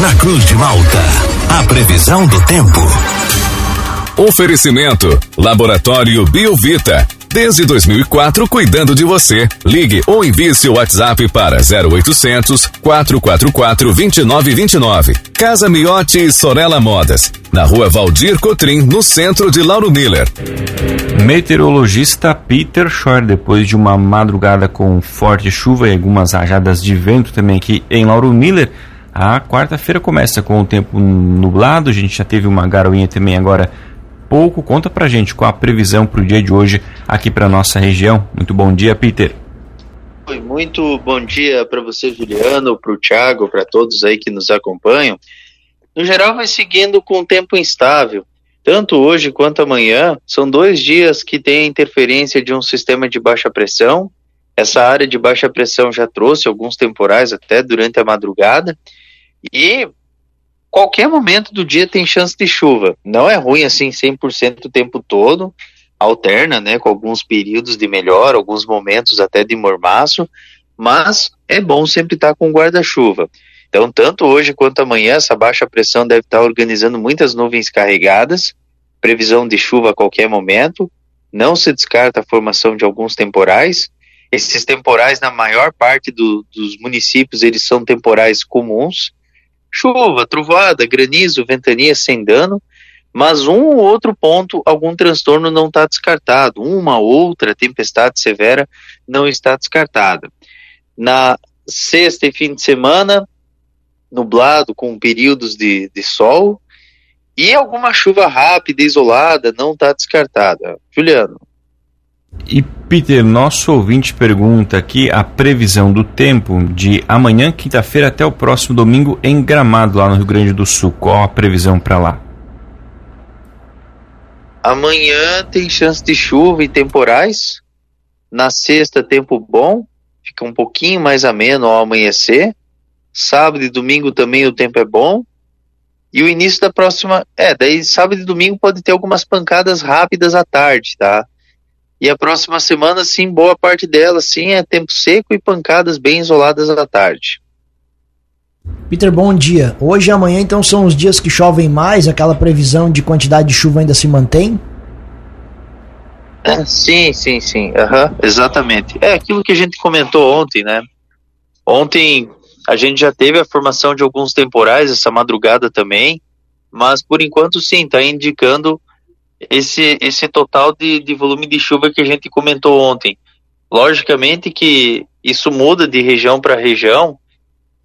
Na Cruz de Malta, a previsão do tempo. Oferecimento: Laboratório Biovita. Desde 2004, cuidando de você. Ligue ou envie seu WhatsApp para 0800 444 2929. Casa Miotti e Sorella Modas. Na rua Valdir Cotrim, no centro de Lauro Miller. Meteorologista Peter Shore, depois de uma madrugada com forte chuva e algumas rajadas de vento também aqui em Lauro Miller, a quarta-feira começa com o tempo nublado. A gente já teve uma garoinha também agora pouco. Conta pra gente qual a previsão para o dia de hoje aqui para nossa região. Muito bom dia, Peter. Muito bom dia para você, Juliano, para o Thiago, para todos aí que nos acompanham. No geral, vai seguindo com o tempo instável. Tanto hoje quanto amanhã, são dois dias que tem interferência de um sistema de baixa pressão. Essa área de baixa pressão já trouxe alguns temporais até durante a madrugada. E qualquer momento do dia tem chance de chuva. Não é ruim assim 100% o tempo todo, alterna, né, com alguns períodos de melhor, alguns momentos até de mormaço, mas é bom sempre estar com guarda-chuva. Então, tanto hoje quanto amanhã, essa baixa pressão deve estar organizando muitas nuvens carregadas, previsão de chuva a qualquer momento, não se descarta a formação de alguns temporais. Esses temporais, na maior parte do, dos municípios, eles são temporais comuns, chuva, trovoada, granizo, ventania sem dano, mas um ou outro ponto, algum transtorno não está descartado. Uma outra tempestade severa não está descartada. Na sexta e fim de semana, nublado com períodos de, de sol e alguma chuva rápida, isolada, não está descartada. Juliano. E Peter, nosso ouvinte pergunta aqui a previsão do tempo de amanhã, quinta-feira, até o próximo domingo em Gramado, lá no Rio Grande do Sul. Qual a previsão para lá? Amanhã tem chance de chuva e temporais. Na sexta, tempo bom, fica um pouquinho mais ameno ao amanhecer. Sábado e domingo também o tempo é bom. E o início da próxima. É, daí sábado e domingo pode ter algumas pancadas rápidas à tarde, tá? E a próxima semana, sim, boa parte dela, sim, é tempo seco e pancadas bem isoladas à tarde. Peter, bom dia. Hoje e amanhã, então, são os dias que chovem mais? Aquela previsão de quantidade de chuva ainda se mantém? É, sim, sim, sim. Uhum, exatamente. É aquilo que a gente comentou ontem, né? Ontem a gente já teve a formação de alguns temporais, essa madrugada também, mas por enquanto, sim, está indicando esse, esse total de, de volume de chuva que a gente comentou ontem. Logicamente que isso muda de região para região,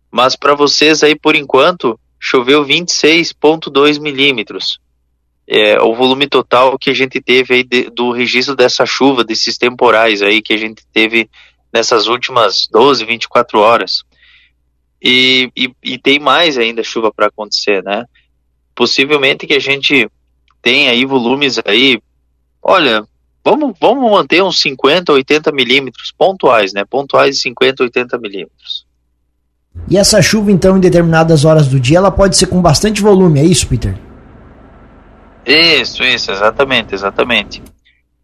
mas para vocês aí, por enquanto, choveu 26,2 milímetros. É o volume total que a gente teve aí de, do registro dessa chuva, desses temporais aí que a gente teve nessas últimas 12, 24 horas. E, e, e tem mais ainda chuva para acontecer, né? Possivelmente que a gente tem aí volumes aí, olha, vamos, vamos manter uns 50, 80 milímetros pontuais, né? Pontuais de 50, 80 milímetros. E essa chuva, então, em determinadas horas do dia, ela pode ser com bastante volume, é isso, Peter? Isso, isso, exatamente, exatamente.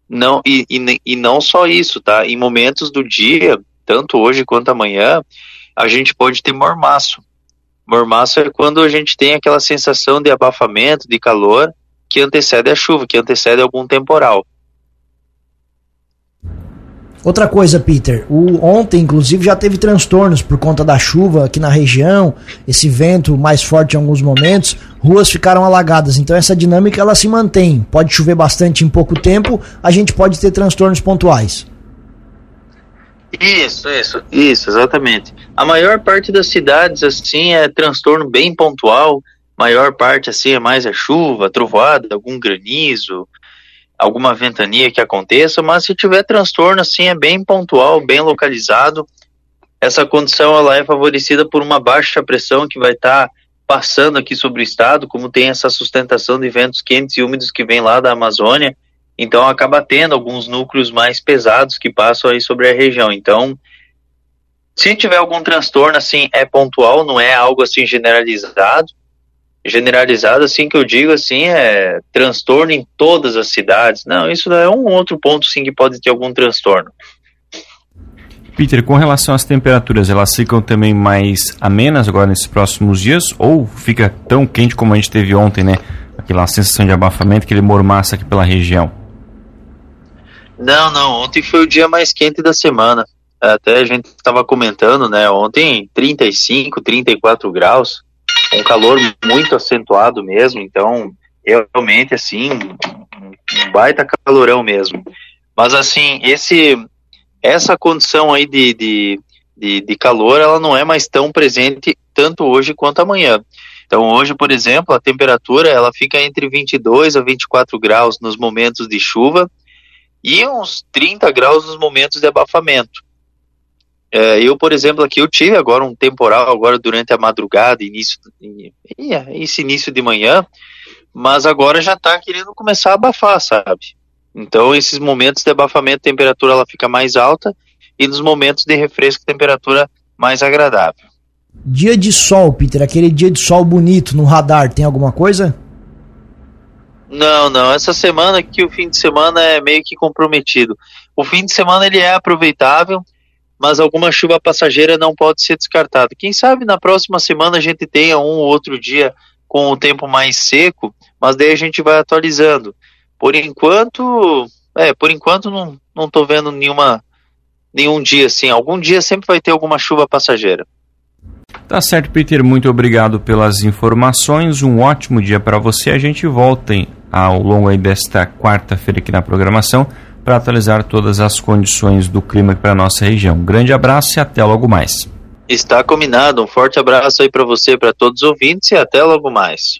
Não, e, e, e não só isso, tá? Em momentos do dia, tanto hoje quanto amanhã, a gente pode ter mormaço. Mormaço é quando a gente tem aquela sensação de abafamento, de calor, que antecede a chuva, que antecede algum temporal. Outra coisa, Peter, o ontem inclusive já teve transtornos por conta da chuva aqui na região, esse vento mais forte em alguns momentos, ruas ficaram alagadas. Então essa dinâmica ela se mantém. Pode chover bastante em pouco tempo, a gente pode ter transtornos pontuais. Isso, isso, isso, exatamente. A maior parte das cidades assim é transtorno bem pontual, maior parte assim é mais a chuva, trovoada, algum granizo, alguma ventania que aconteça, mas se tiver transtorno assim é bem pontual, bem localizado. Essa condição ela é favorecida por uma baixa pressão que vai estar tá passando aqui sobre o estado, como tem essa sustentação de ventos quentes e úmidos que vem lá da Amazônia, então acaba tendo alguns núcleos mais pesados que passam aí sobre a região. Então, se tiver algum transtorno assim é pontual, não é algo assim generalizado generalizado, assim que eu digo assim, é transtorno em todas as cidades. Não, isso é um outro ponto sim que pode ter algum transtorno. Peter, com relação às temperaturas, elas ficam também mais amenas agora nesses próximos dias ou fica tão quente como a gente teve ontem, né? Aquela sensação de abafamento, aquele mormaço aqui pela região. Não, não. Ontem foi o dia mais quente da semana. Até a gente estava comentando, né? Ontem 35, 34 graus, um calor muito acentuado mesmo. Então, realmente, assim, um baita calorão mesmo. Mas, assim, esse, essa condição aí de, de, de, de calor, ela não é mais tão presente tanto hoje quanto amanhã. Então, hoje, por exemplo, a temperatura ela fica entre 22 a 24 graus nos momentos de chuva e uns 30 graus nos momentos de abafamento. É, eu, por exemplo, aqui eu tive agora um temporal agora durante a madrugada, início, esse início de manhã, mas agora já está querendo começar a abafar, sabe? Então, esses momentos de abafamento, a temperatura ela fica mais alta e nos momentos de refresco, a temperatura mais agradável. Dia de sol, Peter, aquele dia de sol bonito no radar, tem alguma coisa? Não, não. Essa semana aqui, o fim de semana é meio que comprometido. O fim de semana ele é aproveitável, mas alguma chuva passageira não pode ser descartada. Quem sabe na próxima semana a gente tenha um ou outro dia com o tempo mais seco, mas daí a gente vai atualizando. Por enquanto, é, por enquanto não, não tô vendo nenhuma nenhum dia assim. Algum dia sempre vai ter alguma chuva passageira. Tá certo, Peter. Muito obrigado pelas informações. Um ótimo dia para você. A gente volta ao longo aí desta quarta-feira aqui na programação para atualizar todas as condições do clima para nossa região. Um grande abraço e até logo mais. Está combinado. Um forte abraço aí para você, para todos os ouvintes e até logo mais.